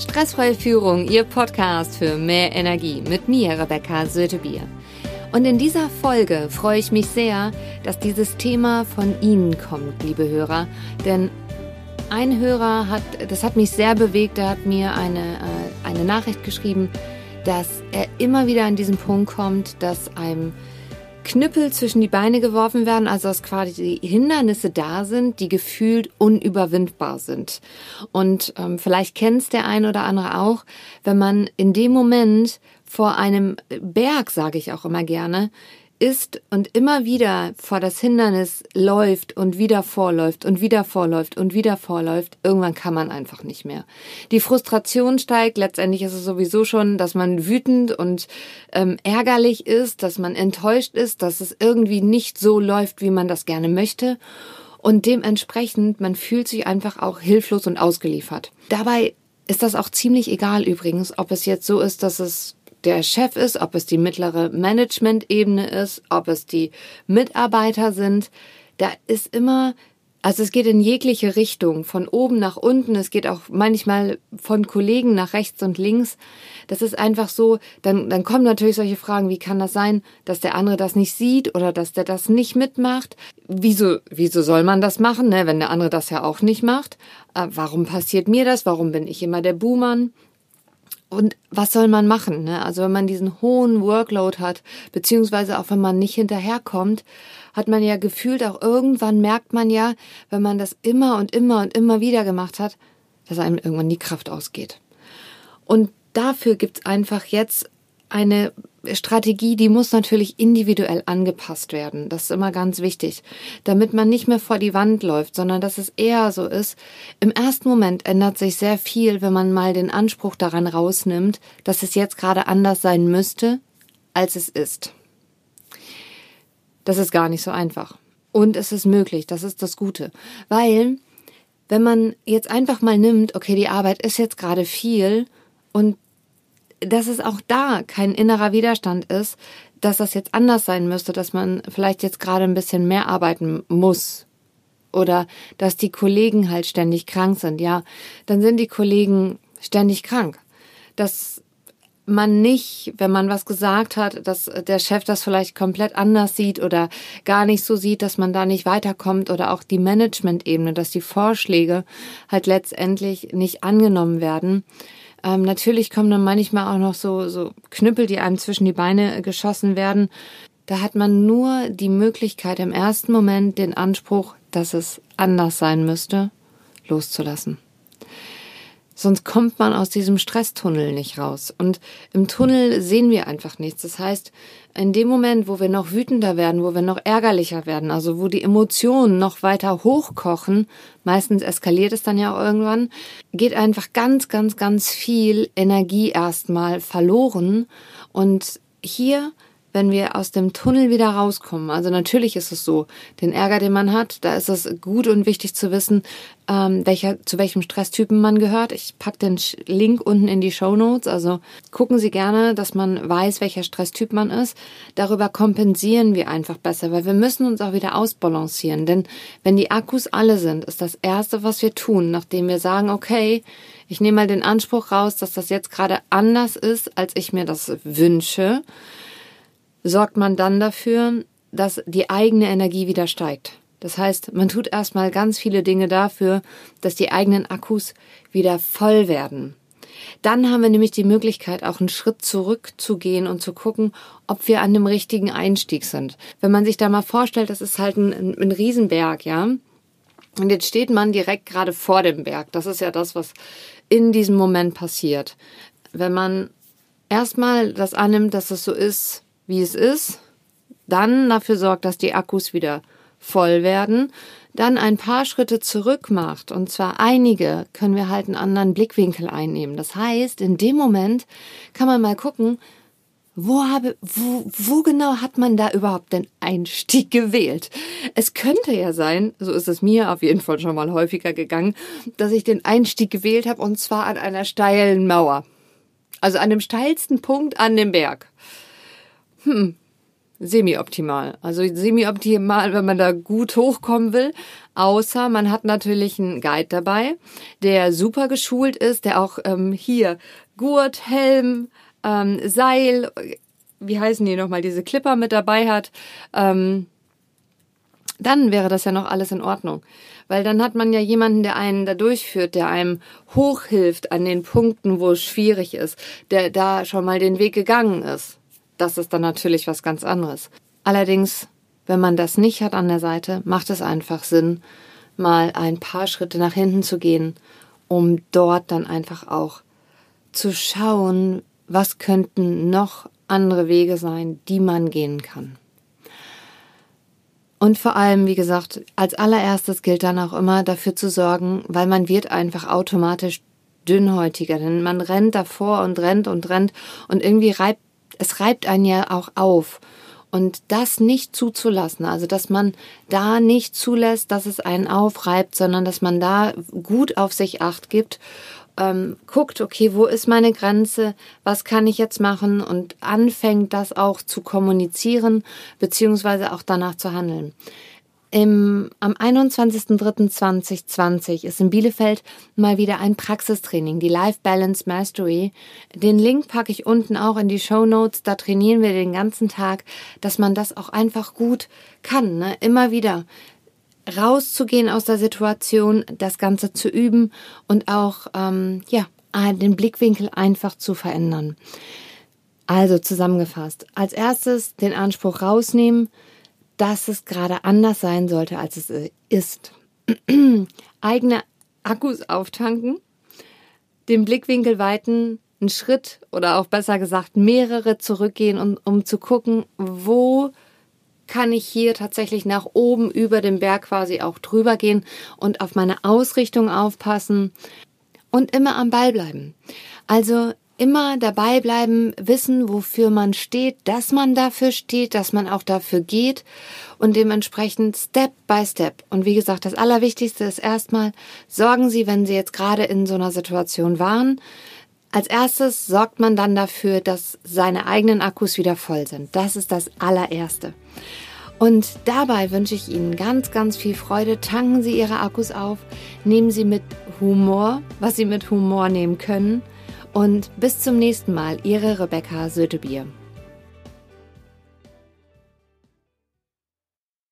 Stressfreie Führung, Ihr Podcast für mehr Energie mit mir, Rebecca Sötebier. Und in dieser Folge freue ich mich sehr, dass dieses Thema von Ihnen kommt, liebe Hörer. Denn ein Hörer hat, das hat mich sehr bewegt, er hat mir eine, äh, eine Nachricht geschrieben, dass er immer wieder an diesen Punkt kommt, dass einem Knüppel zwischen die Beine geworfen werden, also dass quasi Hindernisse da sind, die gefühlt unüberwindbar sind. Und ähm, vielleicht kennt der ein oder andere auch, wenn man in dem Moment vor einem Berg, sage ich auch immer gerne, ist und immer wieder vor das Hindernis läuft und wieder vorläuft und wieder vorläuft und wieder vorläuft, irgendwann kann man einfach nicht mehr. Die Frustration steigt, letztendlich ist es sowieso schon, dass man wütend und ähm, ärgerlich ist, dass man enttäuscht ist, dass es irgendwie nicht so läuft, wie man das gerne möchte. Und dementsprechend, man fühlt sich einfach auch hilflos und ausgeliefert. Dabei ist das auch ziemlich egal übrigens, ob es jetzt so ist, dass es der Chef ist, ob es die mittlere Management-Ebene ist, ob es die Mitarbeiter sind. Da ist immer, also es geht in jegliche Richtung, von oben nach unten, es geht auch manchmal von Kollegen nach rechts und links. Das ist einfach so, dann, dann kommen natürlich solche Fragen, wie kann das sein, dass der andere das nicht sieht oder dass der das nicht mitmacht? Wieso, wieso soll man das machen, ne, wenn der andere das ja auch nicht macht? Äh, warum passiert mir das? Warum bin ich immer der Buhmann? Und was soll man machen? Ne? Also wenn man diesen hohen Workload hat, beziehungsweise auch wenn man nicht hinterherkommt, hat man ja gefühlt auch irgendwann merkt man ja, wenn man das immer und immer und immer wieder gemacht hat, dass einem irgendwann die Kraft ausgeht. Und dafür gibt's einfach jetzt eine Strategie, die muss natürlich individuell angepasst werden. Das ist immer ganz wichtig, damit man nicht mehr vor die Wand läuft, sondern dass es eher so ist. Im ersten Moment ändert sich sehr viel, wenn man mal den Anspruch daran rausnimmt, dass es jetzt gerade anders sein müsste, als es ist. Das ist gar nicht so einfach. Und es ist möglich, das ist das Gute. Weil, wenn man jetzt einfach mal nimmt, okay, die Arbeit ist jetzt gerade viel und dass es auch da kein innerer Widerstand ist, dass das jetzt anders sein müsste, dass man vielleicht jetzt gerade ein bisschen mehr arbeiten muss oder dass die Kollegen halt ständig krank sind. Ja, dann sind die Kollegen ständig krank. Dass man nicht, wenn man was gesagt hat, dass der Chef das vielleicht komplett anders sieht oder gar nicht so sieht, dass man da nicht weiterkommt oder auch die Management-Ebene, dass die Vorschläge halt letztendlich nicht angenommen werden. Ähm, natürlich kommen dann manchmal auch noch so, so Knüppel, die einem zwischen die Beine geschossen werden. Da hat man nur die Möglichkeit, im ersten Moment den Anspruch, dass es anders sein müsste, loszulassen. Sonst kommt man aus diesem Stresstunnel nicht raus. Und im Tunnel sehen wir einfach nichts. Das heißt, in dem Moment, wo wir noch wütender werden, wo wir noch ärgerlicher werden, also wo die Emotionen noch weiter hochkochen, meistens eskaliert es dann ja auch irgendwann, geht einfach ganz, ganz, ganz viel Energie erstmal verloren. Und hier wenn wir aus dem Tunnel wieder rauskommen. Also natürlich ist es so, den Ärger, den man hat, da ist es gut und wichtig zu wissen, ähm, welcher, zu welchem Stresstypen man gehört. Ich pack den Link unten in die Show Notes. Also gucken Sie gerne, dass man weiß, welcher Stresstyp man ist. Darüber kompensieren wir einfach besser, weil wir müssen uns auch wieder ausbalancieren. Denn wenn die Akkus alle sind, ist das Erste, was wir tun, nachdem wir sagen, okay, ich nehme mal den Anspruch raus, dass das jetzt gerade anders ist, als ich mir das wünsche sorgt man dann dafür, dass die eigene Energie wieder steigt. Das heißt, man tut erstmal ganz viele Dinge dafür, dass die eigenen Akkus wieder voll werden. Dann haben wir nämlich die Möglichkeit, auch einen Schritt zurückzugehen und zu gucken, ob wir an dem richtigen Einstieg sind. Wenn man sich da mal vorstellt, das ist halt ein, ein, Riesenberg, ja. Und jetzt steht man direkt gerade vor dem Berg. Das ist ja das, was in diesem Moment passiert. Wenn man erstmal das annimmt, dass es so ist, wie es ist, dann dafür sorgt, dass die Akkus wieder voll werden, dann ein paar Schritte zurück macht, und zwar einige, können wir halt einen anderen Blickwinkel einnehmen. Das heißt, in dem Moment kann man mal gucken, wo, habe, wo, wo genau hat man da überhaupt den Einstieg gewählt? Es könnte ja sein, so ist es mir auf jeden Fall schon mal häufiger gegangen, dass ich den Einstieg gewählt habe und zwar an einer steilen Mauer. Also an dem steilsten Punkt an dem Berg hm, semi-optimal. Also semi-optimal, wenn man da gut hochkommen will. Außer man hat natürlich einen Guide dabei, der super geschult ist, der auch ähm, hier Gurt, Helm, ähm, Seil, wie heißen die nochmal, diese Clipper mit dabei hat. Ähm, dann wäre das ja noch alles in Ordnung. Weil dann hat man ja jemanden, der einen da durchführt, der einem hochhilft an den Punkten, wo es schwierig ist, der da schon mal den Weg gegangen ist. Das ist dann natürlich was ganz anderes. Allerdings, wenn man das nicht hat an der Seite, macht es einfach Sinn, mal ein paar Schritte nach hinten zu gehen, um dort dann einfach auch zu schauen, was könnten noch andere Wege sein, die man gehen kann. Und vor allem, wie gesagt, als allererstes gilt dann auch immer dafür zu sorgen, weil man wird einfach automatisch dünnhäutiger, denn man rennt davor und rennt und rennt und irgendwie reibt, es reibt einen ja auch auf. Und das nicht zuzulassen, also dass man da nicht zulässt, dass es einen aufreibt, sondern dass man da gut auf sich acht gibt ähm, guckt, okay, wo ist meine Grenze, was kann ich jetzt machen und anfängt das auch zu kommunizieren, beziehungsweise auch danach zu handeln. Im, am 21.03.2020 ist in Bielefeld mal wieder ein Praxistraining, die Life Balance Mastery. Den Link packe ich unten auch in die Show Notes. Da trainieren wir den ganzen Tag, dass man das auch einfach gut kann. Ne? Immer wieder rauszugehen aus der Situation, das Ganze zu üben und auch ähm, ja den Blickwinkel einfach zu verändern. Also zusammengefasst, als erstes den Anspruch rausnehmen, dass es gerade anders sein sollte, als es ist. Eigene Akkus auftanken, den Blickwinkel weiten, einen Schritt oder auch besser gesagt mehrere zurückgehen, um, um zu gucken, wo kann ich hier tatsächlich nach oben über den Berg quasi auch drüber gehen und auf meine Ausrichtung aufpassen und immer am Ball bleiben. Also immer dabei bleiben, wissen, wofür man steht, dass man dafür steht, dass man auch dafür geht und dementsprechend Step by Step. Und wie gesagt, das Allerwichtigste ist erstmal, sorgen Sie, wenn Sie jetzt gerade in so einer Situation waren, als erstes sorgt man dann dafür, dass seine eigenen Akkus wieder voll sind. Das ist das allererste. Und dabei wünsche ich Ihnen ganz, ganz viel Freude. Tanken Sie Ihre Akkus auf, nehmen Sie mit Humor, was Sie mit Humor nehmen können. Und bis zum nächsten Mal, Ihre Rebecca Sötebier.